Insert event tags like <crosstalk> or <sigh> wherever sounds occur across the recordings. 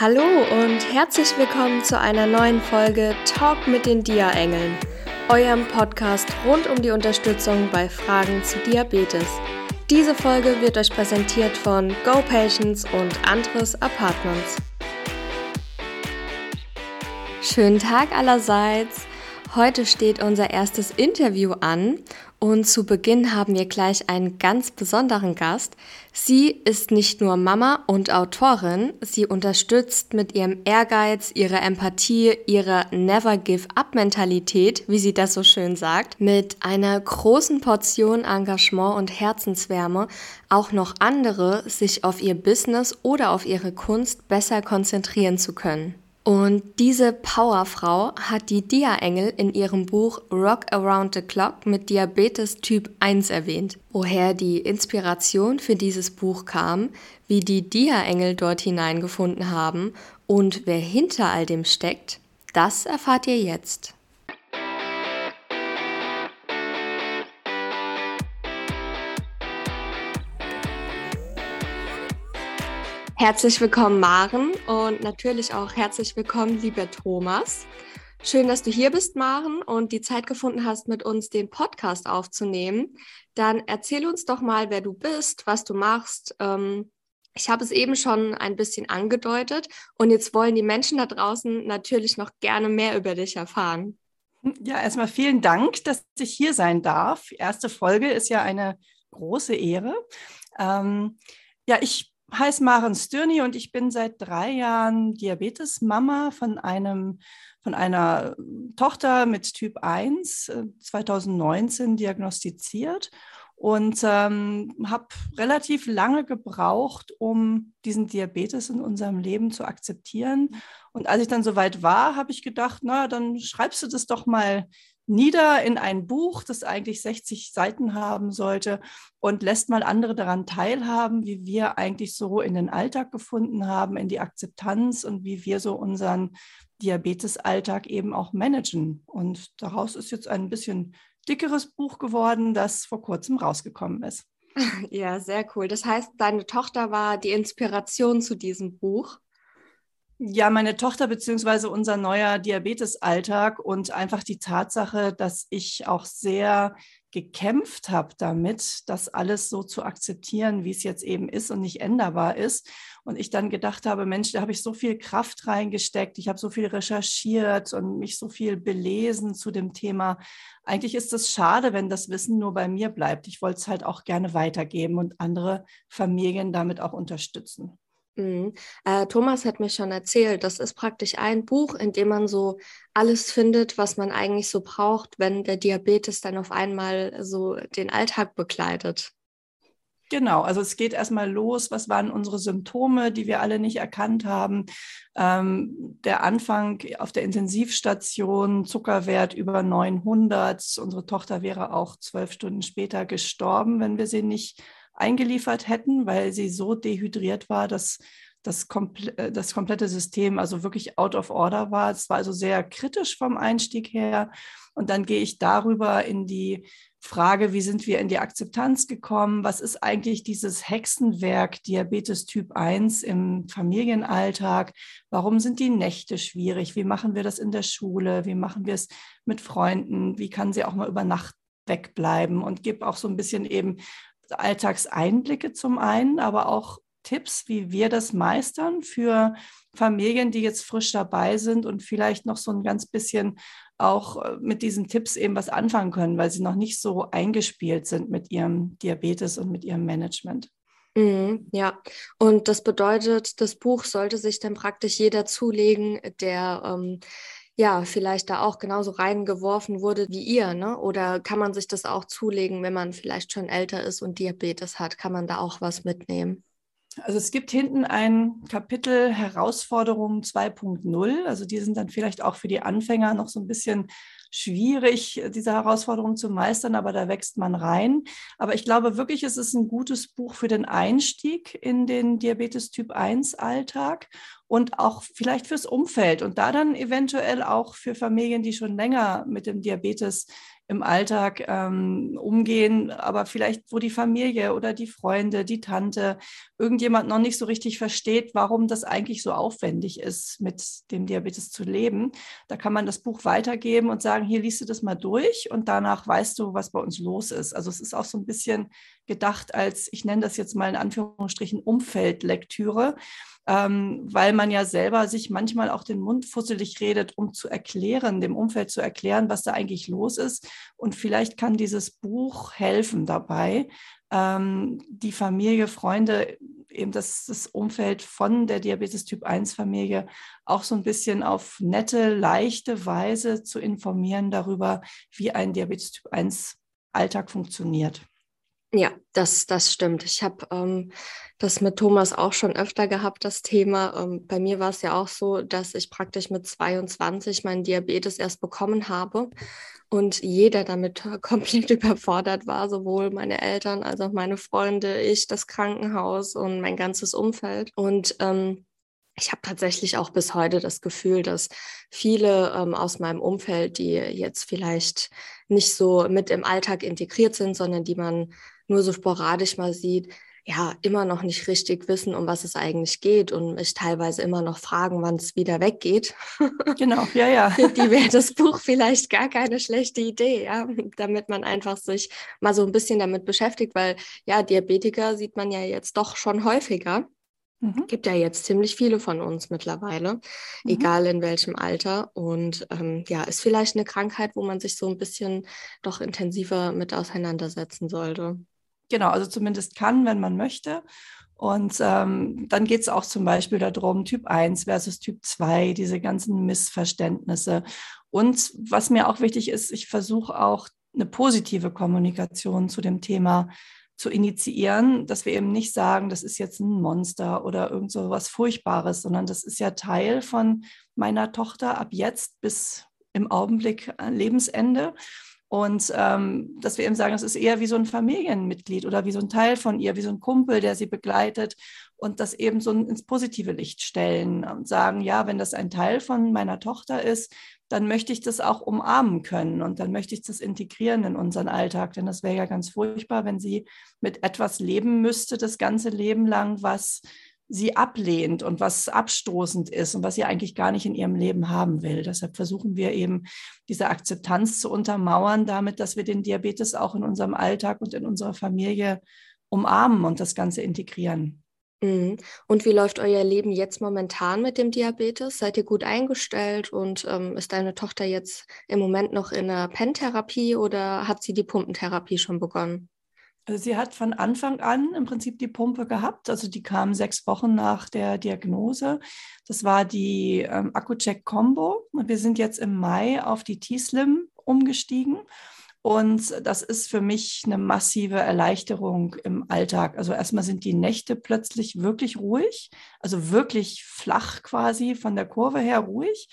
Hallo und herzlich willkommen zu einer neuen Folge Talk mit den Dia-Engeln, eurem Podcast rund um die Unterstützung bei Fragen zu Diabetes. Diese Folge wird euch präsentiert von Go Patients und Andres Apartments. Schönen Tag allerseits! Heute steht unser erstes Interview an und zu Beginn haben wir gleich einen ganz besonderen Gast. Sie ist nicht nur Mama und Autorin, sie unterstützt mit ihrem Ehrgeiz, ihrer Empathie, ihrer Never Give Up Mentalität, wie sie das so schön sagt, mit einer großen Portion Engagement und Herzenswärme auch noch andere sich auf ihr Business oder auf ihre Kunst besser konzentrieren zu können. Und diese Powerfrau hat die Dia-Engel in ihrem Buch Rock Around the Clock mit Diabetes Typ 1 erwähnt. Woher die Inspiration für dieses Buch kam, wie die Dia-Engel dort hineingefunden haben und wer hinter all dem steckt, das erfahrt ihr jetzt. Herzlich willkommen, Maren, und natürlich auch herzlich willkommen, lieber Thomas. Schön, dass du hier bist, Maren, und die Zeit gefunden hast, mit uns den Podcast aufzunehmen. Dann erzähl uns doch mal, wer du bist, was du machst. Ähm, ich habe es eben schon ein bisschen angedeutet und jetzt wollen die Menschen da draußen natürlich noch gerne mehr über dich erfahren. Ja, erstmal vielen Dank, dass ich hier sein darf. Erste Folge ist ja eine große Ehre. Ähm, ja, ich heiße Maren Stürni und ich bin seit drei Jahren Diabetes-Mama von einem von einer Tochter mit Typ 1 2019 äh, diagnostiziert und ähm, habe relativ lange gebraucht, um diesen Diabetes in unserem Leben zu akzeptieren. Und als ich dann soweit war, habe ich gedacht, na, dann schreibst du das doch mal nieder in ein Buch, das eigentlich 60 Seiten haben sollte und lässt mal andere daran teilhaben, wie wir eigentlich so in den Alltag gefunden haben, in die Akzeptanz und wie wir so unseren Diabetesalltag eben auch managen. Und daraus ist jetzt ein bisschen dickeres Buch geworden, das vor kurzem rausgekommen ist. <laughs> Ja, sehr cool. Das heißt, deine Tochter war die Inspiration zu diesem Buch. Ja, meine Tochter beziehungsweise unser neuer Diabetesalltag und einfach die Tatsache, dass ich auch sehr gekämpft habe damit, das alles so zu akzeptieren, wie es jetzt eben ist und nicht änderbar ist. Und ich dann gedacht habe, Mensch, da habe ich so viel Kraft reingesteckt, ich habe so viel recherchiert und mich so viel belesen zu dem Thema. Eigentlich ist es schade, wenn das Wissen nur bei mir bleibt. Ich wollte es halt auch gerne weitergeben und andere Familien damit auch unterstützen. Mhm. Äh, Thomas hat mir schon erzählt, das ist praktisch ein Buch, in dem man so alles findet, was man eigentlich so braucht, wenn der Diabetes dann auf einmal so den Alltag begleitet. Genau, also es geht erstmal los, was waren unsere Symptome, die wir alle nicht erkannt haben. Ähm, der Anfang auf der Intensivstation, Zuckerwert über 900. Unsere Tochter wäre auch zwölf Stunden später gestorben, wenn wir sie nicht eingeliefert hätten, weil sie so dehydriert war, dass das, komple äh, das komplette System also wirklich out of order war. Es war also sehr kritisch vom Einstieg her. Und dann gehe ich darüber in die Frage, wie sind wir in die Akzeptanz gekommen? Was ist eigentlich dieses Hexenwerk Diabetes Typ 1 im Familienalltag? Warum sind die Nächte schwierig? Wie machen wir das in der Schule? Wie machen wir es mit Freunden? Wie kann sie auch mal über Nacht wegbleiben? Und gebe auch so ein bisschen eben Alltagseinblicke zum einen, aber auch Tipps, wie wir das meistern für Familien, die jetzt frisch dabei sind und vielleicht noch so ein ganz bisschen auch äh, mit diesen Tipps eben was anfangen können, weil sie noch nicht so eingespielt sind mit ihrem Diabetes und mit ihrem Management. Mhm, ja, und das bedeutet, das Buch sollte sich dann praktisch jeder zulegen, der ähm, ja, vielleicht da auch genauso reingeworfen wurde wie ihr, ne? Oder kann man sich das auch zulegen, wenn man vielleicht schon älter ist und Diabetes hat? Kann man da auch was mitnehmen? Also es gibt hinten ein Kapitel Herausforderungen 2.0. Also die sind dann vielleicht auch für die Anfänger noch so ein bisschen schwierig, diese Herausforderungen zu meistern, aber da wächst man rein. Aber ich glaube wirklich, es ist ein gutes Buch für den Einstieg in den Diabetes Typ 1 Alltag und auch vielleicht fürs Umfeld und da dann eventuell auch für Familien, die schon länger mit dem Diabetes im Alltag ähm, umgehen, aber vielleicht, wo die Familie oder die Freunde, die Tante, irgendjemand noch nicht so richtig versteht, warum das eigentlich so aufwendig ist, mit dem Diabetes zu leben. Da kann man das Buch weitergeben und sagen, hier liest du das mal durch und danach weißt du, was bei uns los ist. Also es ist auch so ein bisschen gedacht als, ich nenne das jetzt mal in Anführungsstrichen, Umfeldlektüre ähm, weil man ja selber sich manchmal auch den Mund fusselig redet, um zu erklären, dem Umfeld zu erklären, was da eigentlich los ist. Und vielleicht kann dieses Buch helfen dabei, ähm, die Familie, Freunde, eben das, das Umfeld von der Diabetes Typ 1 Familie auch so ein bisschen auf nette, leichte Weise zu informieren darüber, wie ein Diabetes Typ 1 Alltag funktioniert. Ja, das, das stimmt. Ich habe ähm, das mit Thomas auch schon öfter gehabt, das Thema. Ähm, bei mir war es ja auch so, dass ich praktisch mit 22 meinen Diabetes erst bekommen habe und jeder damit <laughs> komplett überfordert war, sowohl meine Eltern als auch meine Freunde, ich, das Krankenhaus und mein ganzes Umfeld. Und ähm, ich habe tatsächlich auch bis heute das Gefühl, dass viele ähm, aus meinem Umfeld, die jetzt vielleicht nicht so mit im Alltag integriert sind, sondern die man nur so sporadisch mal sieht, ja, immer noch nicht richtig wissen, um was es eigentlich geht und mich teilweise immer noch fragen, wann es wieder weggeht. <laughs> Genau, ja, ja. Für die wäre das Buch vielleicht gar keine schlechte Idee, ja, damit man einfach sich mal so ein bisschen damit beschäftigt, weil ja, Diabetiker sieht man ja jetzt doch schon häufiger. Mhm. Gibt ja jetzt ziemlich viele von uns mittlerweile, mhm. egal in welchem Alter. Und ähm, ja, ist vielleicht eine Krankheit, wo man sich so ein bisschen doch intensiver mit auseinandersetzen sollte. Genau, also zumindest kann, wenn man möchte. Und ähm, dann geht es auch zum Beispiel darum, Typ 1 versus Typ 2, diese ganzen Missverständnisse. Und was mir auch wichtig ist, ich versuche auch eine positive Kommunikation zu dem Thema zu initiieren, dass wir eben nicht sagen, das ist jetzt ein Monster oder irgend so was Furchtbares, sondern das ist ja Teil von meiner Tochter ab jetzt bis im Augenblick Lebensende. Und ähm, dass wir eben sagen, es ist eher wie so ein Familienmitglied oder wie so ein Teil von ihr, wie so ein Kumpel, der sie begleitet und das eben so ins positive Licht stellen und sagen, ja, wenn das ein Teil von meiner Tochter ist, dann möchte ich das auch umarmen können und dann möchte ich das integrieren in unseren Alltag, denn das wäre ja ganz furchtbar, wenn sie mit etwas leben müsste, das ganze Leben lang, was sie ablehnt und was abstoßend ist und was sie eigentlich gar nicht in ihrem Leben haben will. Deshalb versuchen wir eben diese Akzeptanz zu untermauern, damit, dass wir den Diabetes auch in unserem Alltag und in unserer Familie umarmen und das Ganze integrieren. Mhm. Und wie läuft euer Leben jetzt momentan mit dem Diabetes? Seid ihr gut eingestellt und ähm, ist deine Tochter jetzt im Moment noch in der Pentherapie oder hat sie die Pumpentherapie schon begonnen? Also sie hat von Anfang an im Prinzip die Pumpe gehabt. Also die kam sechs Wochen nach der Diagnose. Das war die ähm, Accucheck Combo. Wir sind jetzt im Mai auf die T-Slim umgestiegen. Und das ist für mich eine massive Erleichterung im Alltag. Also erstmal sind die Nächte plötzlich wirklich ruhig, also wirklich flach quasi von der Kurve her ruhig.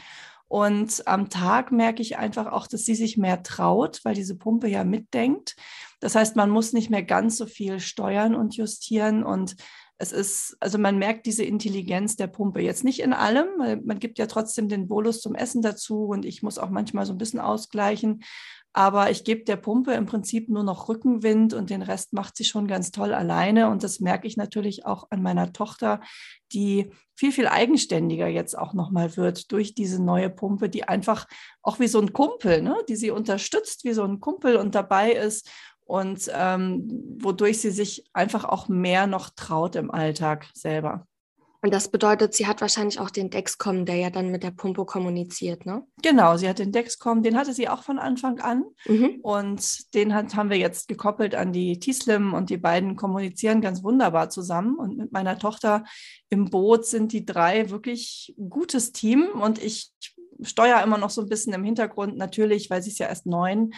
Und am Tag merke ich einfach auch, dass sie sich mehr traut, weil diese Pumpe ja mitdenkt. Das heißt, man muss nicht mehr ganz so viel steuern und justieren und es ist, also man merkt diese Intelligenz der Pumpe jetzt nicht in allem, weil man gibt ja trotzdem den Bolus zum Essen dazu und ich muss auch manchmal so ein bisschen ausgleichen. Aber ich gebe der Pumpe im Prinzip nur noch Rückenwind und den Rest macht sie schon ganz toll alleine. Und das merke ich natürlich auch an meiner Tochter, die viel, viel eigenständiger jetzt auch nochmal wird durch diese neue Pumpe, die einfach auch wie so ein Kumpel, ne, die sie unterstützt, wie so ein Kumpel und dabei ist und ähm, wodurch sie sich einfach auch mehr noch traut im Alltag selber. Und das bedeutet, sie hat wahrscheinlich auch den Dexcom, der ja dann mit der Pumpe kommuniziert, ne? Genau, sie hat den Dexcom, den hatte sie auch von Anfang an. Mhm. Und den hat, haben wir jetzt gekoppelt an die T-Slim und die beiden kommunizieren ganz wunderbar zusammen. Und mit meiner Tochter im Boot sind die drei wirklich gutes Team. Und ich steuere immer noch so ein bisschen im Hintergrund, natürlich, weil sie ist ja erst neun.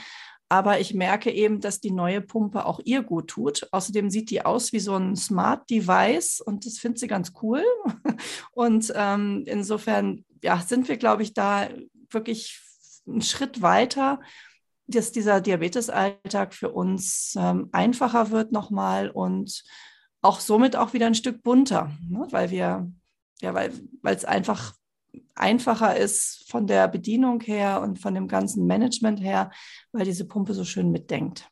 Aber ich merke eben, dass die neue Pumpe auch ihr gut tut. Außerdem sieht die aus wie so ein Smart Device und das findet sie ganz cool. <laughs> Und ähm, insofern ja, sind wir, glaube ich, da wirklich einen Schritt weiter, dass dieser Diabetesalltag für uns ähm, einfacher wird nochmal und auch somit auch wieder ein Stück bunter, ne? weil wir, ja, weil es einfach einfacher ist von der Bedienung her und von dem ganzen Management her, weil diese Pumpe so schön mitdenkt.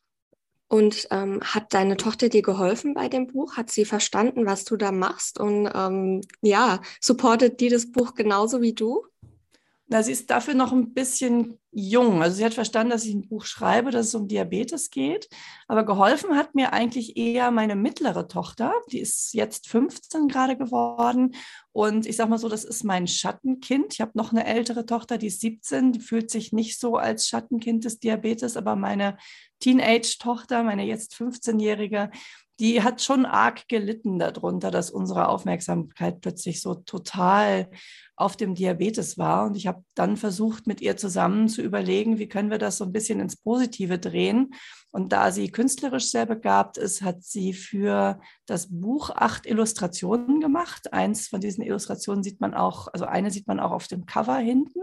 Und ähm, hat deine Tochter dir geholfen bei dem Buch? Hat sie verstanden, was du da machst? Und ähm, ja, supportet die das Buch genauso wie du? Na, sie ist dafür noch ein bisschen jung. Also sie hat verstanden, dass ich ein Buch schreibe, dass es um Diabetes geht. Aber geholfen hat mir eigentlich eher meine mittlere Tochter. Die ist jetzt 15 gerade geworden. Und ich sage mal so, das ist mein Schattenkind. Ich habe noch eine ältere Tochter, die ist 17. Die fühlt sich nicht so als Schattenkind des Diabetes. Aber meine Teenage-Tochter, meine jetzt 15-jährige, die hat schon arg gelitten darunter, dass unsere Aufmerksamkeit plötzlich so total auf dem Diabetes war. Und ich habe dann versucht, mit ihr zusammen zu überlegen, wie können wir das so ein bisschen ins Positive drehen. Und da sie künstlerisch sehr begabt ist, hat sie für das Buch acht Illustrationen gemacht. Eins von diesen Illustrationen sieht man auch, also eine sieht man auch auf dem Cover hinten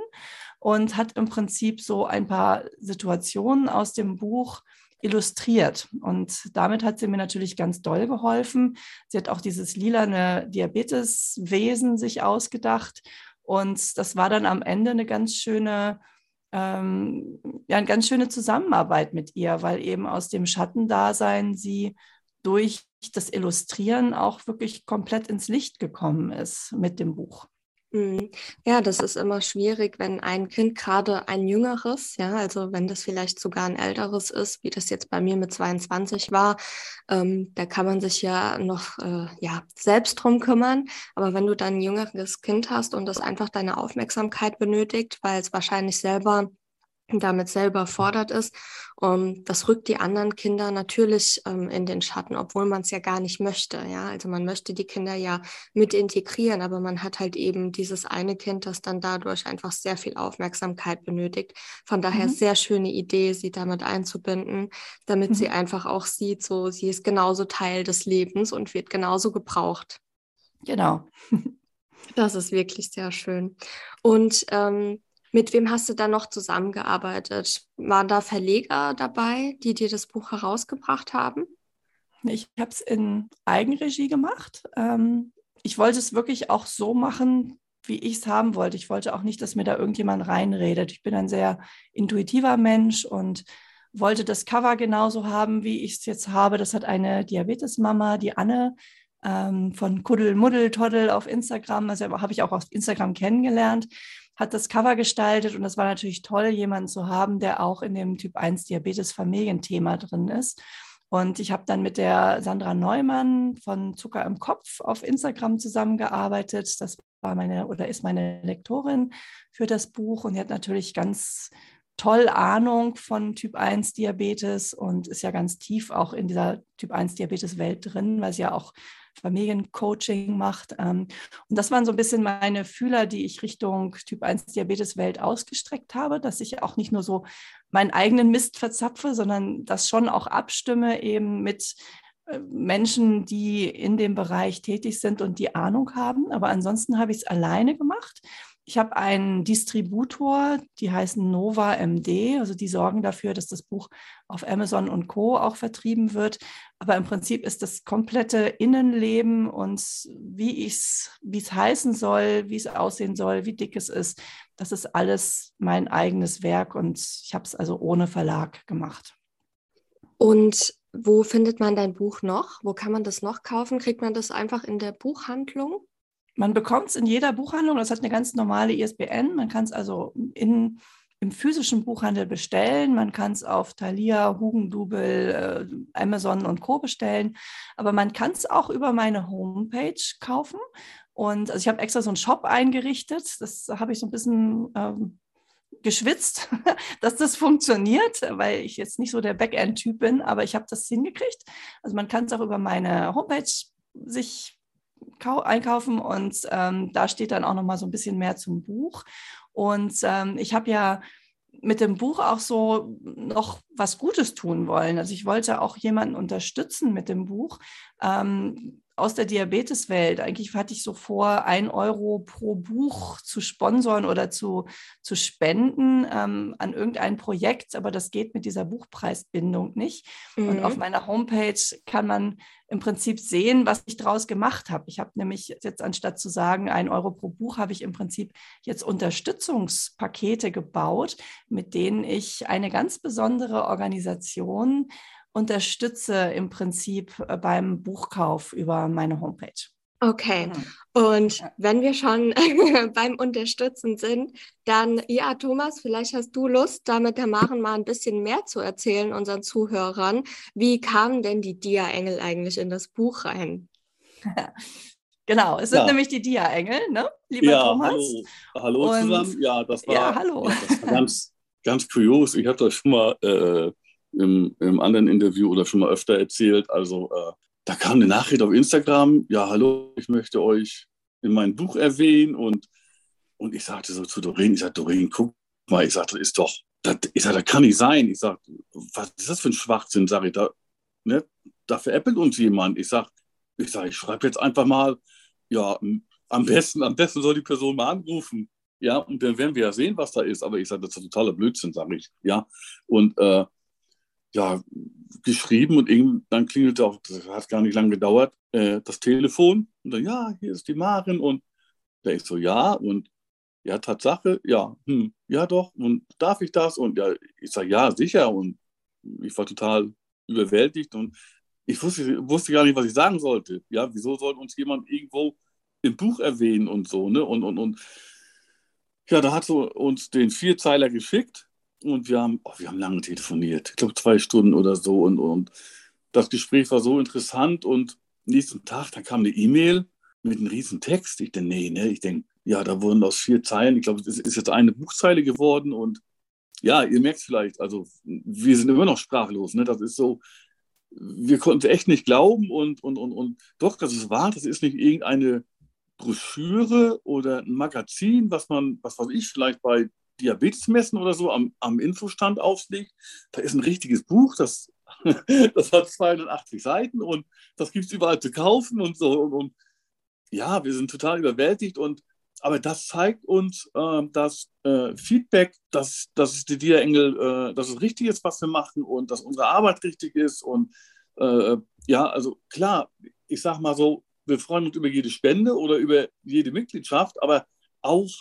und hat im Prinzip so ein paar Situationen aus dem Buch illustriert. Und damit hat sie mir natürlich ganz doll geholfen. Sie hat auch dieses lilane Diabeteswesen sich ausgedacht. Und das war dann am Ende eine ganz schöne, ähm, ja, eine ganz schöne Zusammenarbeit mit ihr, weil eben aus dem Schattendasein sie durch das Illustrieren auch wirklich komplett ins Licht gekommen ist mit dem Buch. Mhm. Ja, das ist immer schwierig, wenn ein Kind gerade ein jüngeres, ja, also wenn das vielleicht sogar ein älteres ist, wie das jetzt bei mir mit 22 war, ähm, da kann man sich ja noch äh, ja, selbst drum kümmern. Aber wenn du dann ein jüngeres Kind hast und das einfach deine Aufmerksamkeit benötigt, weil es wahrscheinlich selber damit selber fordert ist. Und das rückt die anderen Kinder natürlich ähm, in den Schatten, obwohl man es ja gar nicht möchte. Ja, also man möchte die Kinder ja mit integrieren, aber man hat halt eben dieses eine Kind, das dann dadurch einfach sehr viel Aufmerksamkeit benötigt. Von daher mhm. sehr schöne Idee, sie damit einzubinden, damit mhm. sie einfach auch sieht, so sie ist genauso Teil des Lebens und wird genauso gebraucht. Genau. <laughs> Das ist wirklich sehr schön. Und ähm, mit wem hast du da noch zusammengearbeitet? Waren da Verleger dabei, die dir das Buch herausgebracht haben? Ich habe es in Eigenregie gemacht. Ähm, ich wollte es wirklich auch so machen, wie ich es haben wollte. Ich wollte auch nicht, dass mir da irgendjemand reinredet. Ich bin ein sehr intuitiver Mensch und wollte das Cover genauso haben, wie ich es jetzt habe. Das hat eine Diabetesmama, die Anne ähm, von Kuddel Muddel Toddel auf Instagram, also habe ich auch auf Instagram kennengelernt hat das Cover gestaltet und das war natürlich toll, jemanden zu haben, der auch in dem Typ 1 Diabetes Familienthema drin ist. Und ich habe dann mit der Sandra Neumann von Zucker im Kopf auf Instagram zusammengearbeitet. Das war meine oder ist meine Lektorin für das Buch und die hat natürlich ganz toll Ahnung von Typ 1 Diabetes und ist ja ganz tief auch in dieser Typ 1 Diabetes Welt drin, weil sie ja auch Familiencoaching macht. Ähm, und das waren so ein bisschen meine Fühler, die ich Richtung Typ 1 Diabetes-Welt ausgestreckt habe, dass ich auch nicht nur so meinen eigenen Mist verzapfe, sondern das schon auch abstimme eben mit äh, Menschen, die in dem Bereich tätig sind und die Ahnung haben. Aber ansonsten habe ich es alleine gemacht. Ich habe einen Distributor, die heißen Nova MD, also die sorgen dafür, dass das Buch auf Amazon und Co. auch vertrieben wird. Aber im Prinzip ist das komplette Innenleben und wie es wie es heißen soll, wie es aussehen soll, wie dick es ist, das ist alles mein eigenes Werk und ich habe es also ohne Verlag gemacht. Und wo findet man dein Buch noch? Wo kann man das noch kaufen? Kriegt man das einfach in der Buchhandlung? Man bekommt es in jeder Buchhandlung, das hat eine ganz normale ISBN. Man kann es also in, im physischen Buchhandel bestellen. Man kann es auf Thalia, Hugendubel, äh, Amazon und Co. bestellen. Aber man kann es auch über meine Homepage kaufen. Und also ich habe extra so einen Shop eingerichtet. Das habe ich so ein bisschen ähm, geschwitzt, <laughs> dass das funktioniert, weil ich jetzt nicht so der Backend-Typ bin, aber ich habe das hingekriegt. Also man kann es auch über meine Homepage sich einkaufen und ähm, da steht dann auch noch mal so ein bisschen mehr zum Buch. Und ähm, ich habe ja mit dem Buch auch so noch was Gutes tun wollen. Also ich wollte auch jemanden unterstützen mit dem Buch. Ähm, aus der Diabeteswelt. Eigentlich hatte ich so vor, ein Euro pro Buch zu sponsern oder zu, zu spenden ähm, an irgendein Projekt, aber das geht mit dieser Buchpreisbindung nicht. Mhm. Und auf mhm. meiner Homepage kann man im Prinzip sehen, was ich daraus gemacht habe. Ich habe nämlich jetzt anstatt zu sagen, ein Euro pro Buch, habe ich im Prinzip jetzt Unterstützungspakete gebaut, mit denen ich eine ganz besondere Organisation unterstütze im Prinzip äh, beim Buchkauf über meine Homepage. Okay. Mhm. Und wenn wir schon <laughs> beim Unterstützen sind, dann, ja, Thomas, vielleicht hast du Lust, damit der Maren mal ein bisschen mehr zu erzählen, unseren Zuhörern. Wie kamen denn die Dia-Engel eigentlich in das Buch rein? <laughs> Genau, es sind ja. nämlich die Dia-Engel, ne, lieber ja, Thomas? Hallo, hallo Und, zusammen. Ja, das war, ja, hallo. Das war ganz, ganz kurios. Ich habe das schon mal äh, im, im anderen Interview oder schon mal öfter erzählt. Also äh, da kam eine Nachricht auf Instagram, ja, hallo, ich möchte euch in meinem Buch erwähnen. Und, und ich sagte so zu Doreen, ich sagte, Doreen, guck mal, ich sagte, das ist doch, das, ich sagte, das kann nicht sein. Ich sagte, was ist das für ein Schwachsinn, sage ich, da, ne, da veräppelt uns jemand. Ich sage, ich, sag, ich schreibe jetzt einfach mal, ja, am besten, am besten soll die Person mal anrufen. Ja, und dann werden wir ja sehen, was da ist. Aber ich sage, das ist totaler Blödsinn, sage ich. Ja, und äh, ja, geschrieben und dann klingelte auch, das hat gar nicht lange gedauert, äh, das Telefon. Und dann, ja, hier ist die Marin. Und da ich so, ja, und ja, Tatsache, ja, hm, ja doch, und darf ich das? Und ja, ich sage, ja, sicher. Und ich war total überwältigt und ich wusste, wusste gar nicht, was ich sagen sollte. Ja, wieso sollte uns jemand irgendwo im Buch erwähnen und so, ne? Und, und, und ja, da hat so uns den Vierzeiler geschickt und wir haben, oh, wir haben lange telefoniert, ich glaube zwei Stunden oder so. Und, und das Gespräch war so interessant. Und nächsten Tag, da kam eine E-Mail mit einem riesen Text. Ich denke, nee, ne? Ich denke, ja, da wurden aus vier Zeilen, ich glaube, es ist jetzt eine Buchzeile geworden. Und ja, ihr merkt es vielleicht, also wir sind immer noch sprachlos. Ne? Das ist so, wir konnten echt nicht glauben. Und, und, und, und doch, das ist wahr, das ist nicht irgendeine Broschüre oder ein Magazin, was man, was weiß ich, vielleicht bei Diabetesmessen oder so am, am Infostand auflegt. Da ist ein richtiges Buch, das, <laughs> das hat 280 Seiten und das gibt es überall zu kaufen und so. Und, und, ja, wir sind total überwältigt und aber das zeigt uns, äh, dass äh, Feedback, dass, dass die Dia-Engel, äh, dass es richtig ist, was wir machen und dass unsere Arbeit richtig ist. Und äh, ja, also klar, ich sag mal so, wir freuen uns über jede Spende oder über jede Mitgliedschaft, aber auch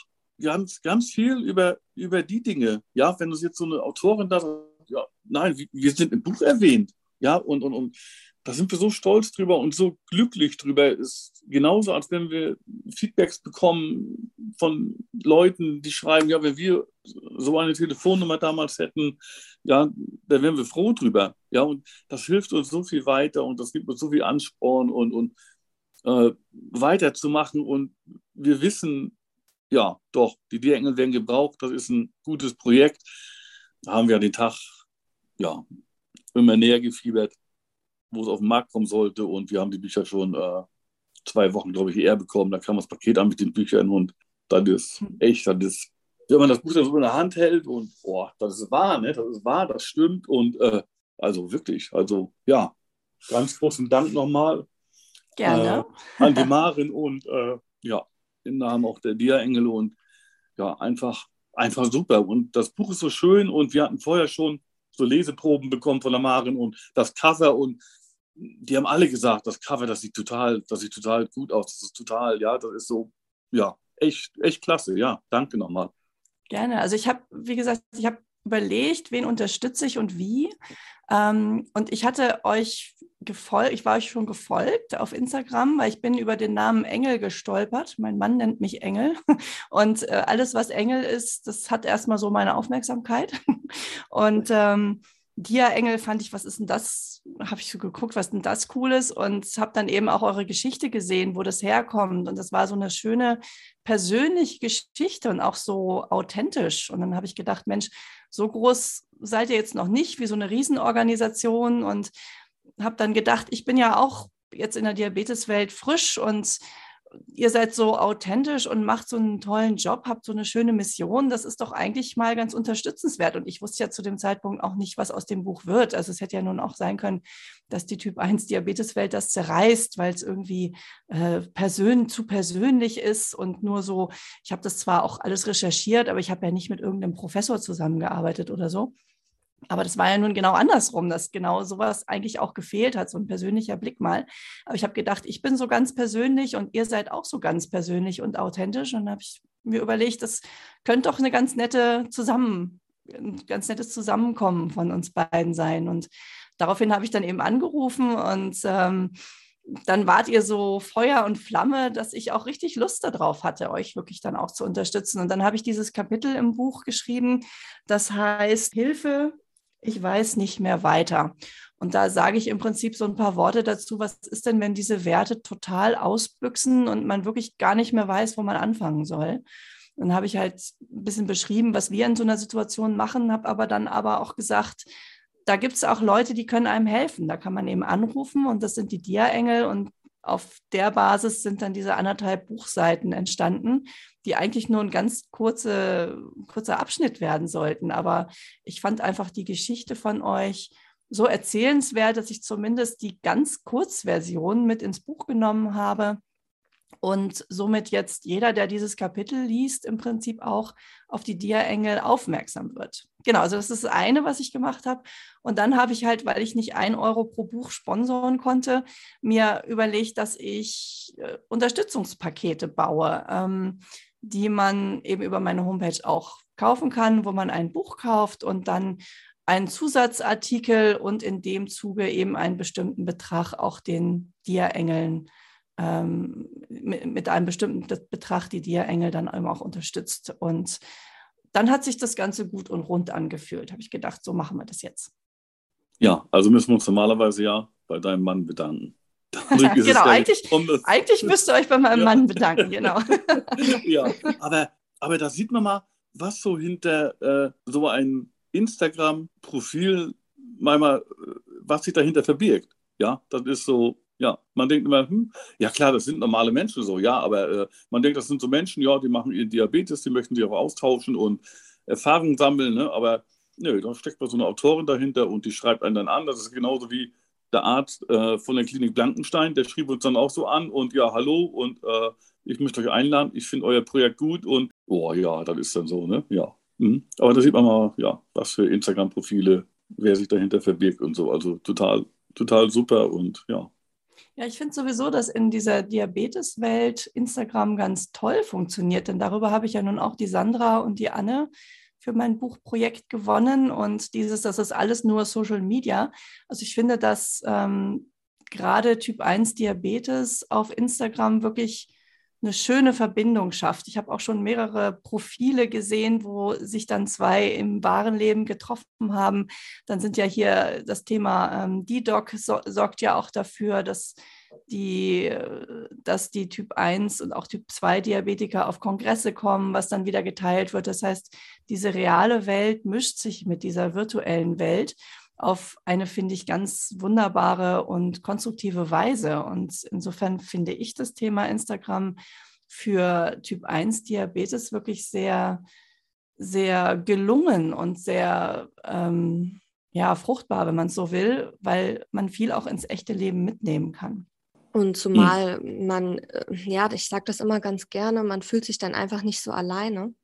ganz, ganz viel über, über die Dinge. Ja, wenn du jetzt so eine Autorin da ja, nein, wir sind im Buch erwähnt. Ja, und, und, und da sind wir so stolz drüber und so glücklich drüber. Ist genauso, als wenn wir Feedbacks bekommen von Leuten, die schreiben, ja, wenn wir so eine Telefonnummer damals hätten, ja, da wären wir froh drüber. Ja, und das hilft uns so viel weiter und das gibt uns so viel Ansporn und, und äh, weiterzumachen. Und wir wissen, ja, doch, die Bierengel werden gebraucht. Das ist ein gutes Projekt. Da haben wir den Tag ja, immer näher gefiebert, wo es auf den Markt kommen sollte. Und wir haben die Bücher schon äh, zwei Wochen, glaube ich, eher bekommen. Da kam das Paket an mit den Büchern und dann ist hm. echt, dann ist, wenn man das Buch dann so in der Hand hält und boah, das ist wahr, ne? Das ist wahr, das stimmt. Und äh, also wirklich, also ja, ganz großen Dank nochmal. Gerne. Äh, an die Marin und äh, ja, im Namen auch der Dia-Engel und ja, einfach, einfach super. Und das Buch ist so schön und wir hatten vorher schon so Leseproben bekommen von der Marin und das Cover und die haben alle gesagt, das Cover, das sieht total, das sieht total gut aus. Das ist total, ja, das ist so, ja, echt, echt klasse. Ja, danke nochmal. Gerne. Also ich habe, wie gesagt, ich habe überlegt, wen unterstütze ich und wie. Ähm, und ich hatte euch gefolgt, ich war euch schon gefolgt auf Instagram, weil ich bin über den Namen Engel gestolpert. Mein Mann nennt mich Engel. <laughs> Und äh, alles, was Engel ist, das hat erstmal so meine Aufmerksamkeit. <laughs> Und ähm, Dia-Engel fand ich, was ist denn das? Habe ich so geguckt, was denn das Cooles und habe dann eben auch eure Geschichte gesehen, wo das herkommt. Und das war so eine schöne persönliche Geschichte und auch so authentisch. Und dann habe ich gedacht, Mensch, so groß seid ihr jetzt noch nicht wie so eine Riesenorganisation und habe dann gedacht, ich bin ja auch jetzt in der Diabeteswelt frisch und ihr seid so authentisch und macht so einen tollen Job, habt so eine schöne Mission. Das ist doch eigentlich mal ganz unterstützenswert. Und ich wusste ja zu dem Zeitpunkt auch nicht, was aus dem Buch wird. Also es hätte ja nun auch sein können, dass die Typ 1 Diabeteswelt das zerreißt, weil es irgendwie äh, persön zu persönlich ist und nur so, ich habe das zwar auch alles recherchiert, aber ich habe ja nicht mit irgendeinem Professor zusammengearbeitet oder so. Aber das war ja nun genau andersrum, dass genau sowas eigentlich auch gefehlt hat, so ein persönlicher Blick mal. Aber ich habe gedacht, ich bin so ganz persönlich und ihr seid auch so ganz persönlich und authentisch. Und habe ich mir überlegt, das könnte doch eine ganz nette Zusammen, ein ganz nettes Zusammenkommen von uns beiden sein. Und daraufhin habe ich dann eben angerufen und ähm, dann wart ihr so Feuer und Flamme, dass ich auch richtig Lust darauf hatte, euch wirklich dann auch zu unterstützen. Und dann habe ich dieses Kapitel im Buch geschrieben, das heißt Hilfe ich weiß nicht mehr weiter. Und da sage ich im Prinzip so ein paar Worte dazu, was ist denn, wenn diese Werte total ausbüchsen und man wirklich gar nicht mehr weiß, wo man anfangen soll. Dann habe ich halt ein bisschen beschrieben, was wir in so einer Situation machen, habe aber dann aber auch gesagt, da gibt es auch Leute, die können einem helfen. Da kann man eben anrufen und das sind die Dia-Engel und auf der Basis sind dann diese anderthalb Buchseiten entstanden, die eigentlich nur ein ganz kurze, kurzer Abschnitt werden sollten. Aber ich fand einfach die Geschichte von euch so erzählenswert, dass ich zumindest die ganz Kurzversion mit ins Buch genommen habe und somit jetzt jeder, der dieses Kapitel liest, im Prinzip auch auf die Dia-Engel aufmerksam wird. Genau, also das ist das eine, was ich gemacht habe. Und dann habe ich halt, weil ich nicht ein Euro pro Buch sponsoren konnte, mir überlegt, dass ich äh, Unterstützungspakete baue. Ähm, die man eben über meine Homepage auch kaufen kann, wo man ein Buch kauft und dann einen Zusatzartikel und in dem Zuge eben einen bestimmten Betrag auch den Dia-Engeln ähm, mit, mit, einem bestimmten Betrag die Dia-Engel dann eben auch unterstützt. Und dann hat sich das Ganze gut und rund angefühlt. Habe ich gedacht, so machen wir das jetzt. Ja, also müssen wir uns normalerweise ja bei deinem Mann bedanken. <laughs> genau, eigentlich, eigentlich müsst ihr euch bei meinem ja. Mann bedanken, genau. <laughs> ja, aber, aber da sieht man mal, was so hinter äh, so ein Instagram-Profil, manchmal, äh, was sich dahinter verbirgt. Ja, das ist so, ja, man denkt immer, hm, ja klar, das sind normale Menschen so, ja, aber äh, man denkt, das sind so Menschen, ja, die machen ihren Diabetes, die möchten sich auch austauschen und Erfahrungen sammeln, ne? aber nö, da steckt mal so eine Autorin dahinter und die schreibt einen dann an. Das ist genauso wie der Arzt äh, von der Klinik Blankenstein, der schrieb uns dann auch so an und ja, hallo und äh, ich möchte euch einladen, ich finde euer Projekt gut und oh ja, das ist dann so, ne? Ja. Mhm. Aber da sieht man mal, ja, was für Instagram-Profile, wer sich dahinter verbirgt und so. Also total, total super und ja. Ja, ich finde sowieso, dass in dieser Diabeteswelt Instagram ganz toll funktioniert, denn darüber habe ich ja nun auch die Sandra und die Anne für mein Buchprojekt gewonnen und dieses, das ist alles nur Social Media. Also ich finde, dass ähm, gerade Typ 1 Diabetes auf Instagram wirklich eine schöne Verbindung schafft. Ich habe auch schon mehrere Profile gesehen, wo sich dann zwei im wahren Leben getroffen haben. Dann sind ja hier das Thema ähm, DDoC so, sorgt ja auch dafür, dass die, dass die Typ 1 und auch Typ 2 Diabetiker auf Kongresse kommen, was dann wieder geteilt wird. Das heißt, diese reale Welt mischt sich mit dieser virtuellen Welt auf eine, finde ich, ganz wunderbare und konstruktive Weise. Und insofern finde ich das Thema Instagram für Typ 1 Diabetes wirklich sehr, sehr gelungen und sehr ähm, ja, fruchtbar, wenn man es so will, weil man viel auch ins echte Leben mitnehmen kann. Und zumal man, äh, ja, ich sage das immer ganz gerne, man fühlt sich dann einfach nicht so alleine.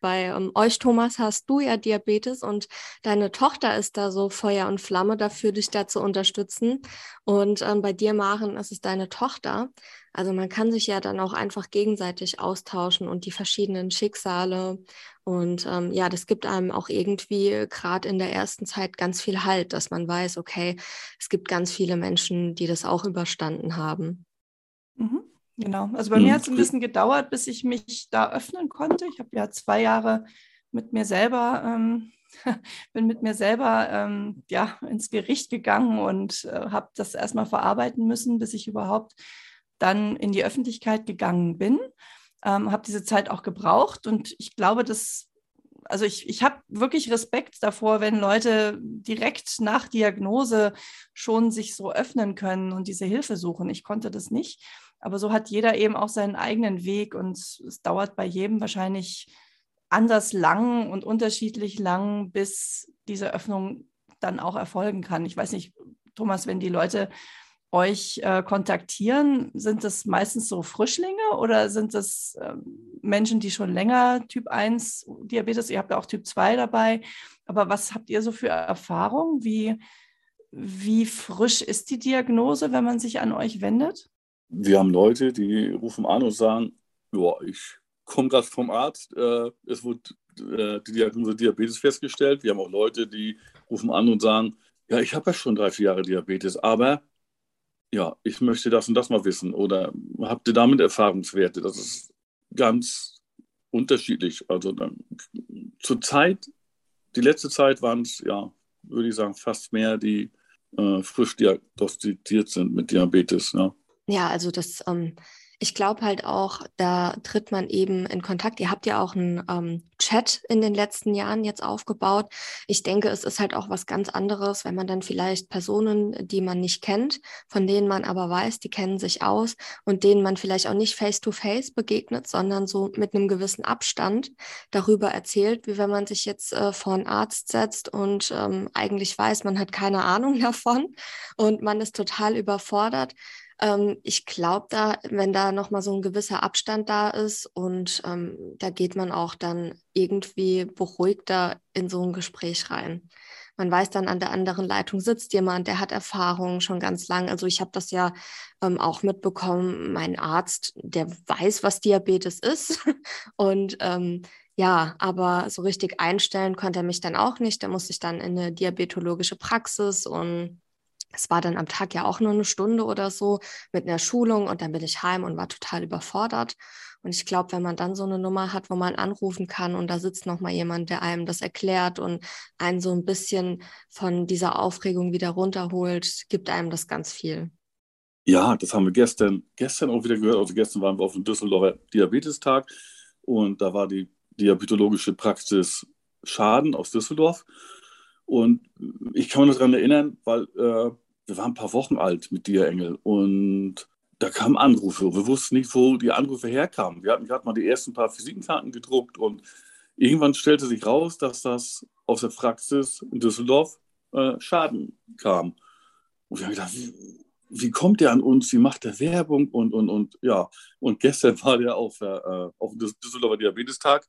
Bei ähm, euch, Thomas, hast du ja Diabetes und deine Tochter ist da so Feuer und Flamme dafür, dich da zu unterstützen. Und ähm, bei dir, Maren, ist es deine Tochter. Also man kann sich ja dann auch einfach gegenseitig austauschen und die verschiedenen Schicksale. Und ähm, ja, das gibt einem auch irgendwie gerade in der ersten Zeit ganz viel Halt, dass man weiß, okay, es gibt ganz viele Menschen, die das auch überstanden haben. Mhm. Genau, also bei mhm. mir hat es ein bisschen gedauert, bis ich mich da öffnen konnte. Ich habe ja zwei Jahre mit mir selber, ähm, <laughs> bin mit mir selber ähm, ja, ins Gericht gegangen und äh, habe das erstmal verarbeiten müssen, bis ich überhaupt dann in die Öffentlichkeit gegangen bin. Ähm, habe diese Zeit auch gebraucht und ich glaube, dass also ich, ich habe wirklich Respekt davor, wenn Leute direkt nach Diagnose schon sich so öffnen können und diese Hilfe suchen. Ich konnte das nicht. Aber so hat jeder eben auch seinen eigenen Weg und es dauert bei jedem wahrscheinlich anders lang und unterschiedlich lang, bis diese Öffnung dann auch erfolgen kann. Ich weiß nicht, Thomas, wenn die Leute euch äh, kontaktieren, sind das meistens so Frischlinge oder sind das äh, Menschen, die schon länger Typ 1 Diabetes, ihr habt ja auch Typ 2 dabei, aber was habt ihr so für Erfahrungen? Wie, wie frisch ist die Diagnose, wenn man sich an euch wendet? Wir haben Leute, die rufen an und sagen, ja, ich komme gerade vom Arzt, äh, es wurde äh, die Diagnose Diabetes festgestellt. Wir haben auch Leute, die rufen an und sagen, ja, ich habe ja schon drei, vier Jahre Diabetes, aber ja, ich möchte das und das mal wissen oder habt ihr damit Erfahrungswerte? Das ist ganz unterschiedlich. Also dann, zur Zeit, die letzte Zeit waren es, ja, würde ich sagen, fast mehr, die äh, frisch diagnostiziert sind mit Diabetes. Ja, ja also das ähm, ich glaube halt auch, da tritt man eben in Kontakt. Ihr habt ja auch einen ähm, Chat in den letzten Jahren jetzt aufgebaut. Ich denke, es ist halt auch was ganz anderes, wenn man dann vielleicht Personen, die man nicht kennt, von denen man aber weiß, die kennen sich aus und denen man vielleicht auch nicht face-to-face -face begegnet, sondern so mit einem gewissen Abstand darüber erzählt, wie wenn man sich jetzt äh, vor einen Arzt setzt und ähm, eigentlich weiß, man hat keine Ahnung <laughs> davon und man ist total überfordert ähm, ich glaube da, wenn da nochmal so ein gewisser Abstand da ist und ähm, da geht man auch dann irgendwie beruhigter in so ein Gespräch rein. Man weiß dann, an der anderen Leitung sitzt jemand, der hat Erfahrung schon ganz lang. Also ich habe das ja ähm, auch mitbekommen, mein Arzt, der weiß, was Diabetes ist. <laughs> und ähm, ja, aber so richtig einstellen konnte er mich dann auch nicht. Da musste ich dann in eine diabetologische Praxis und es war dann am Tag ja auch nur eine Stunde oder so mit einer Schulung und dann bin ich heim und war total überfordert. Und ich glaube, wenn man dann so eine Nummer hat, wo man anrufen kann und da sitzt noch mal jemand, der einem das erklärt und einen so ein bisschen von dieser Aufregung wieder runterholt, gibt einem das ganz viel. Ja, das haben wir gestern, gestern auch wieder gehört. Also gestern waren wir auf dem Düsseldorfer Diabetestag und da war die diabetologische Praxis Schaden aus Düsseldorf. Und ich kann mich daran erinnern, weil äh, wir waren ein paar Wochen alt mit dir, Engel. Und da kamen Anrufe. Wir wussten nicht, wo die Anrufe herkamen. Wir hatten gerade mal die ersten paar Visitenkarten gedruckt und irgendwann stellte sich raus, dass das aus der Praxis in Düsseldorf äh, Schaden kam. Und wir haben gedacht, wie, kommt der an uns? Wie macht der Werbung? Und, und, und ja, und gestern war der auf, äh, auf dem Düsseldorfer Diabetestag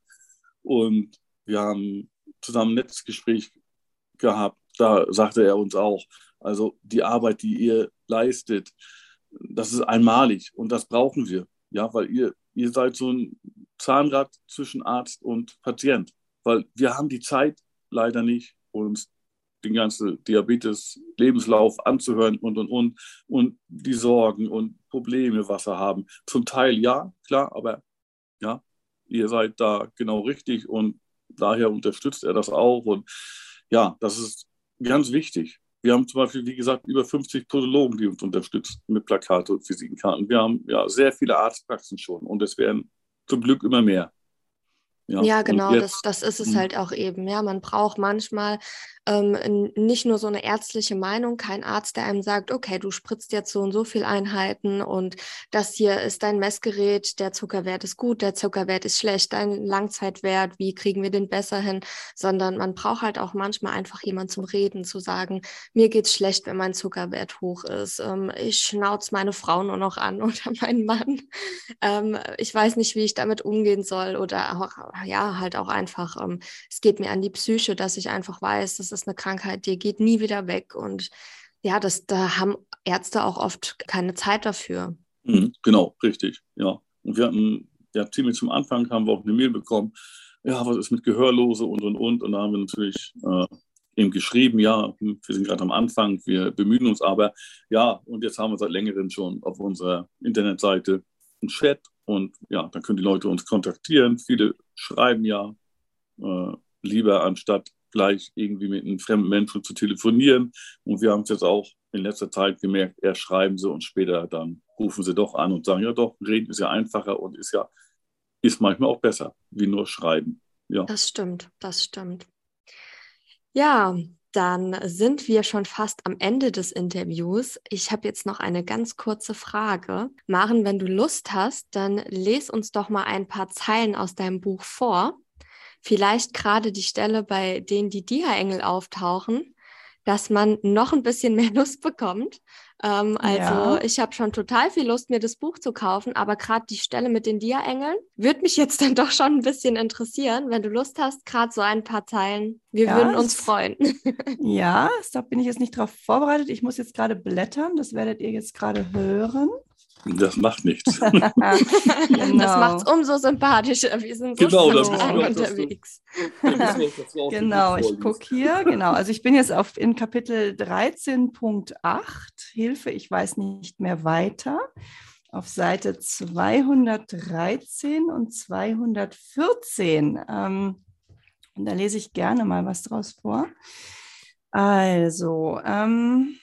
und wir haben zusammen ein nettes Gespräch gehabt. Da sagte er uns auch, also die Arbeit, die ihr leistet, das ist einmalig und das brauchen wir. Ja, weil ihr, ihr seid so ein Zahnrad zwischen Arzt und Patient, weil wir haben die Zeit leider nicht, uns den ganzen Diabetes-Lebenslauf anzuhören und, und, und, und die Sorgen und Probleme, was wir haben. Zum Teil ja, klar, aber ja, ihr seid da genau richtig und daher unterstützt er das auch und ja, das ist ganz wichtig. Wir haben zum Beispiel, wie gesagt, über 50 Podologen, die uns unterstützen mit Plakate und Visitenkarten. Wir haben ja sehr viele Arztpraxen schon und es werden zum Glück immer mehr. Ja, ja genau, jetzt, das, das ist es hm. halt auch eben. Ja, man braucht manchmal ähm, nicht nur so eine ärztliche Meinung, kein Arzt, der einem sagt, okay, du spritzt jetzt so und so viel Einheiten und das hier ist dein Messgerät, der Zuckerwert ist gut, der Zuckerwert ist schlecht, dein Langzeitwert, wie kriegen wir den besser hin, sondern man braucht halt auch manchmal einfach jemand zum Reden, zu sagen, mir geht's schlecht, wenn mein Zuckerwert hoch ist, ähm, ich schnauze meine Frau nur noch an <laughs> oder meinen Mann, ähm, ich weiß nicht, wie ich damit umgehen soll oder auch, ja, halt auch einfach, ähm, es geht mir an die Psyche, dass ich einfach weiß, dass ist eine Krankheit, die geht nie wieder weg. Und ja, das, da haben Ärzte auch oft keine Zeit dafür. Mhm, genau, richtig, ja. Und wir hatten, ja, ziemlich zum Anfang haben wir auch eine Mail bekommen, ja, was ist mit Gehörlose und, und, und. Und da haben wir natürlich äh, eben geschrieben, ja, wir sind gerade am Anfang, wir bemühen uns aber, ja, und jetzt haben wir seit längerem schon auf unserer Internetseite einen Chat und ja, dann können die Leute uns kontaktieren. Viele schreiben ja äh, lieber anstatt gleich irgendwie mit einem fremden Menschen zu telefonieren. Und wir haben es jetzt auch in letzter Zeit gemerkt, erst schreiben sie und später dann rufen sie doch an und sagen, ja doch, reden ist ja einfacher und ist ja, ist manchmal auch besser, wie nur schreiben. Ja. Das stimmt, das stimmt. Ja, dann sind wir schon fast am Ende des Interviews. Ich habe jetzt noch eine ganz kurze Frage. Maren, wenn du Lust hast, dann les uns doch mal ein paar Zeilen aus deinem Buch vor. Vielleicht gerade die Stelle, bei denen die Dia-Engel auftauchen, dass man noch ein bisschen <laughs> mehr Lust bekommt. Ähm, also ja. ich habe schon total viel Lust, mir das Buch zu kaufen, aber gerade die Stelle mit den Dia-Engeln würde mich jetzt <laughs> dann doch schon ein bisschen interessieren. Wenn du Lust hast, gerade so ein paar Zeilen, wir ja, würden uns freuen. <laughs> ja, da bin ich jetzt nicht drauf vorbereitet. Ich muss jetzt gerade blättern, das werdet ihr jetzt gerade hören. Das macht nichts. <laughs> genau. Das macht es umso sympathischer. Wir sind so genau, das unterwegs. Du, genau, ich gucke hier. Genau, also ich bin jetzt auf, in Kapitel 13.8, Hilfe, ich weiß nicht mehr weiter, auf Seite 213 und 214. Ähm, und da lese ich gerne mal was draus vor. Also, ähm,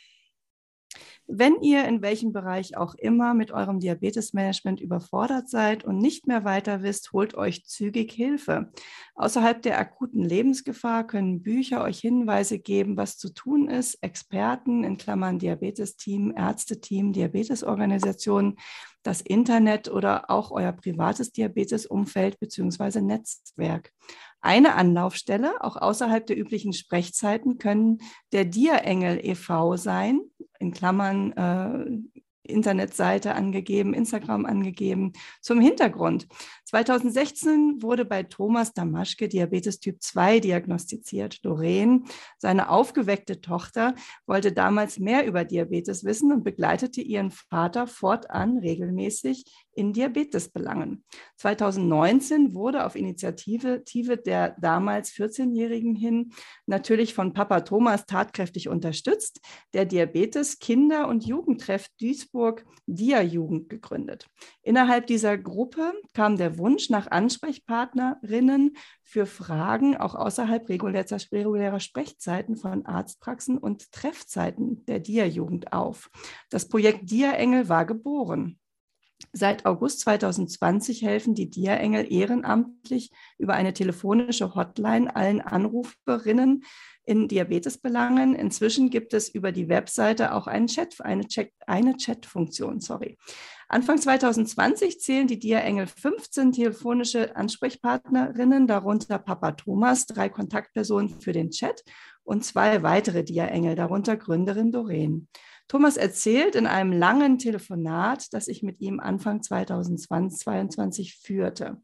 wenn ihr in welchem Bereich auch immer mit eurem Diabetesmanagement überfordert seid und nicht mehr weiter wisst, holt euch zügig Hilfe. Außerhalb der akuten Lebensgefahr können Bücher euch Hinweise geben, was zu tun ist. Experten in Klammern Diabetesteam, Ärzteteam, Diabetesorganisationen, das Internet oder auch euer privates Diabetesumfeld bzw. Netzwerk. Eine Anlaufstelle, auch außerhalb der üblichen Sprechzeiten, können der Dia-Engel e.V. sein, in Klammern äh, Internetseite angegeben, Instagram angegeben. Zum Hintergrund. 2016 wurde bei Thomas Damaschke Diabetes Typ 2 diagnostiziert. Doreen, seine aufgeweckte Tochter, wollte damals mehr über Diabetes wissen und begleitete ihren Vater fortan regelmäßig in Diabetesbelangen. 2019 wurde auf Initiative der damals 14-Jährigen hin natürlich von Papa Thomas tatkräftig unterstützt, der Diabetes Kinder- und Jugendtreff Duisburg Dia-Jugend gegründet. Innerhalb dieser Gruppe kam der Wunsch nach Ansprechpartnerinnen für Fragen auch außerhalb regulärer Sprechzeiten von Arztpraxen und Treffzeiten der Dia-Jugend auf. Das Projekt Dia-Engel war geboren. Seit August 2020 helfen die Dia-Engel ehrenamtlich über eine telefonische Hotline allen Anruferinnen in Diabetesbelangen. Inzwischen gibt es über die Webseite auch einen Chat, eine, Chat, eine Chat-Funktion. Sorry. Anfang 2020 zählen die Dia-Engel 15 telefonische Ansprechpartnerinnen, darunter Papa Thomas, drei Kontaktpersonen für den Chat und zwei weitere Dia-Engel, darunter Gründerin Doreen. Thomas erzählt in einem langen Telefonat, das ich mit ihm Anfang 2022 führte.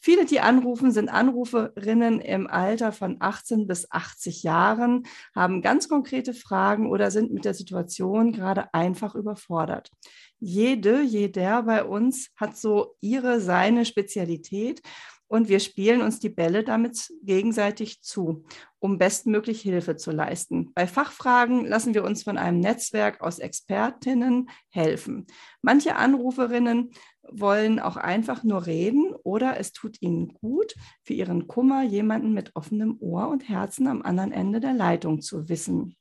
Viele, die anrufen, sind Anruferinnen im Alter von 18 bis 80 Jahren, haben ganz konkrete Fragen oder sind mit der Situation gerade einfach überfordert. Jede, jeder bei uns hat so ihre, seine Spezialität und wir spielen uns die Bälle damit gegenseitig zu, um bestmöglich Hilfe zu leisten. Bei Fachfragen lassen wir uns von einem Netzwerk aus Expertinnen helfen. Manche Anruferinnen wollen auch einfach nur reden oder es tut ihnen gut, für ihren Kummer jemanden mit offenem Ohr und Herzen am anderen Ende der Leitung zu wissen.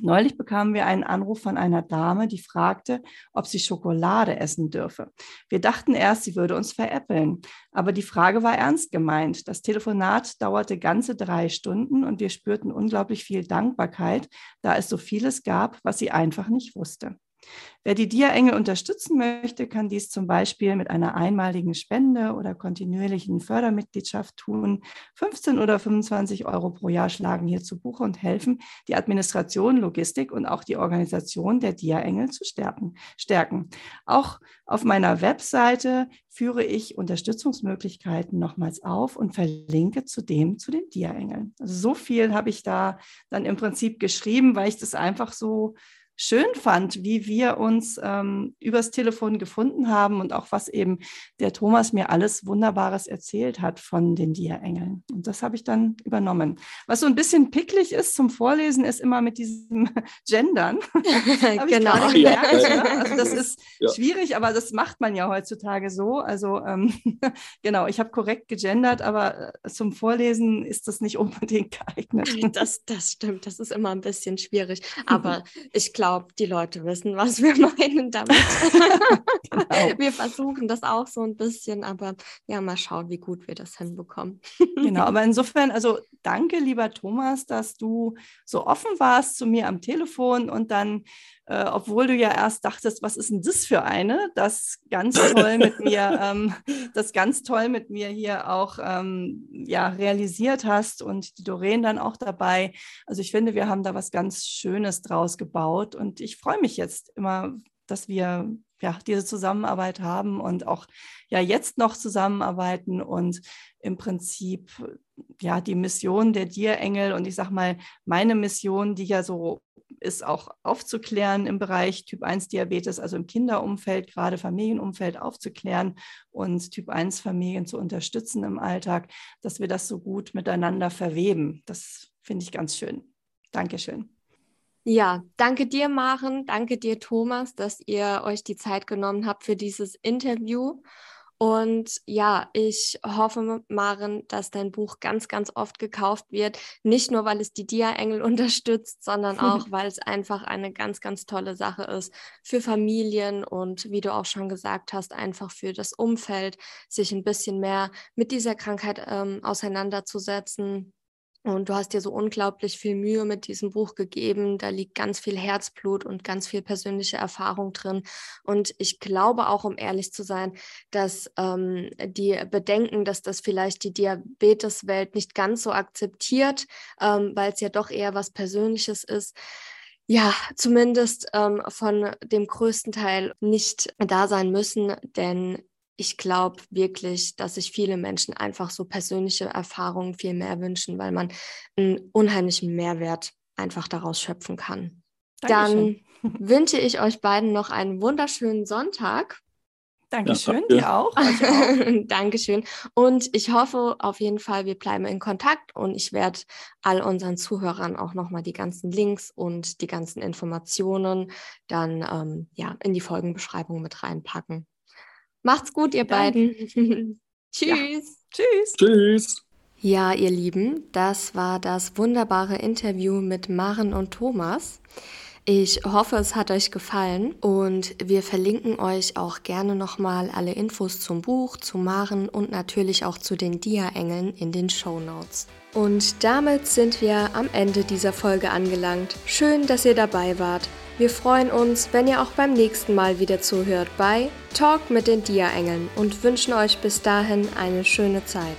Neulich bekamen wir einen Anruf von einer Dame, die fragte, ob sie Schokolade essen dürfe. Wir dachten erst, sie würde uns veräppeln, aber die Frage war ernst gemeint. Das Telefonat dauerte ganze drei Stunden und wir spürten unglaublich viel Dankbarkeit, da es so vieles gab, was sie einfach nicht wusste. Wer die Dia-Engel unterstützen möchte, kann dies zum Beispiel mit einer einmaligen Spende oder kontinuierlichen Fördermitgliedschaft tun. 15 oder 25 Euro pro Jahr schlagen hier zu Buche und helfen, die Administration, Logistik und auch die Organisation der Dia-Engel zu stärken. Auch auf meiner Webseite führe ich Unterstützungsmöglichkeiten nochmals auf und verlinke zudem zu den Dia-Engeln. Also so viel habe ich da dann im Prinzip geschrieben, weil ich das einfach so schön fand, wie wir uns ähm, übers Telefon gefunden haben und auch was eben der Thomas mir alles Wunderbares erzählt hat von den Dia-Engeln. Und das habe ich dann übernommen. Was so ein bisschen picklig ist zum Vorlesen, ist immer mit diesem <laughs> Gendern. <laughs> genau. Gemerkt, ja. Also das ist <laughs> ja. schwierig, aber das macht man ja heutzutage so. Also ähm, genau, ich habe korrekt gegendert, aber äh, zum Vorlesen ist das nicht unbedingt geeignet. Das, das stimmt, das ist immer ein bisschen schwierig. Aber ich glaube, glaube, die Leute wissen, was wir <laughs> meinen damit. <laughs> genau. Wir versuchen das auch so ein bisschen, aber ja, mal schauen, wie gut wir das hinbekommen. genau, <laughs> aber insofern, also danke, lieber Thomas, dass du so offen warst zu mir am Telefon und dann äh, obwohl du ja erst dachtest, was ist denn das für eine, das ganz toll mit mir, <laughs> ähm, das ganz toll mit mir hier auch ähm, ja, realisiert hast und die Doreen dann auch dabei. Also ich finde, wir haben da was ganz Schönes draus gebaut und ich freue mich jetzt immer, dass wir ja, diese Zusammenarbeit haben und auch ja jetzt noch zusammenarbeiten und im Prinzip ja die Mission der Dierengel und ich sag mal meine Mission, die ja so ist auch aufzuklären im Bereich Typ 1 Diabetes, also im Kinderumfeld, gerade Familienumfeld aufzuklären und Typ 1 Familien zu unterstützen im Alltag, dass wir das so gut miteinander verweben. Das finde ich ganz schön. Dankeschön. Ja, danke dir, Maren. Danke dir, Thomas, dass ihr euch die Zeit genommen habt für dieses Interview. Und ja, ich hoffe, Maren, dass dein Buch ganz, ganz oft gekauft wird. Nicht nur, weil es die Dia-Engel <laughs> unterstützt, sondern auch, <laughs> weil es einfach eine ganz, ganz tolle Sache ist für Familien und wie du auch schon gesagt hast, einfach für das Umfeld, sich ein bisschen mehr mit dieser Krankheit ähm, auseinanderzusetzen und du hast dir so unglaublich viel Mühe mit diesem Buch gegeben. Da liegt ganz viel Herzblut und ganz viel persönliche Erfahrung drin. Und ich glaube auch, um ehrlich zu sein, dass ähm, die Bedenken, dass das vielleicht die Diabeteswelt nicht ganz so akzeptiert, ähm, weil es ja doch eher was Persönliches ist, ja, zumindest ähm, von dem größten Teil nicht da sein müssen, denn ich glaube wirklich, dass sich viele Menschen einfach so persönliche Erfahrungen viel mehr wünschen, weil man einen unheimlichen Mehrwert einfach daraus schöpfen kann. Dankeschön. Dann <laughs> wünsche ich euch beiden noch einen wunderschönen Sonntag. Dankeschön, ja, dir auch. auch. <laughs> Dankeschön. Und ich hoffe auf jeden Fall, wir bleiben in Kontakt und ich werde all unseren Zuhörern auch nochmal die ganzen Links und die ganzen Informationen dann ähm, ja, in die Folgenbeschreibung mit reinpacken. Macht's gut, ihr beiden. <laughs> Tschüss. Ja. Tschüss. Tschüss. Ja, ihr Lieben, das war das wunderbare Interview mit Maren und Thomas. Ich hoffe, es hat euch gefallen und wir verlinken euch auch gerne nochmal alle Infos zum Buch, zu Maren und natürlich auch zu den Dia-Engeln in den Show Notes. Und damit sind wir am Ende dieser Folge angelangt. Schön, dass ihr dabei wart. Wir freuen uns, wenn ihr auch beim nächsten Mal wieder zuhört bei Talk mit den Dia-Engeln und wünschen euch bis dahin eine schöne Zeit.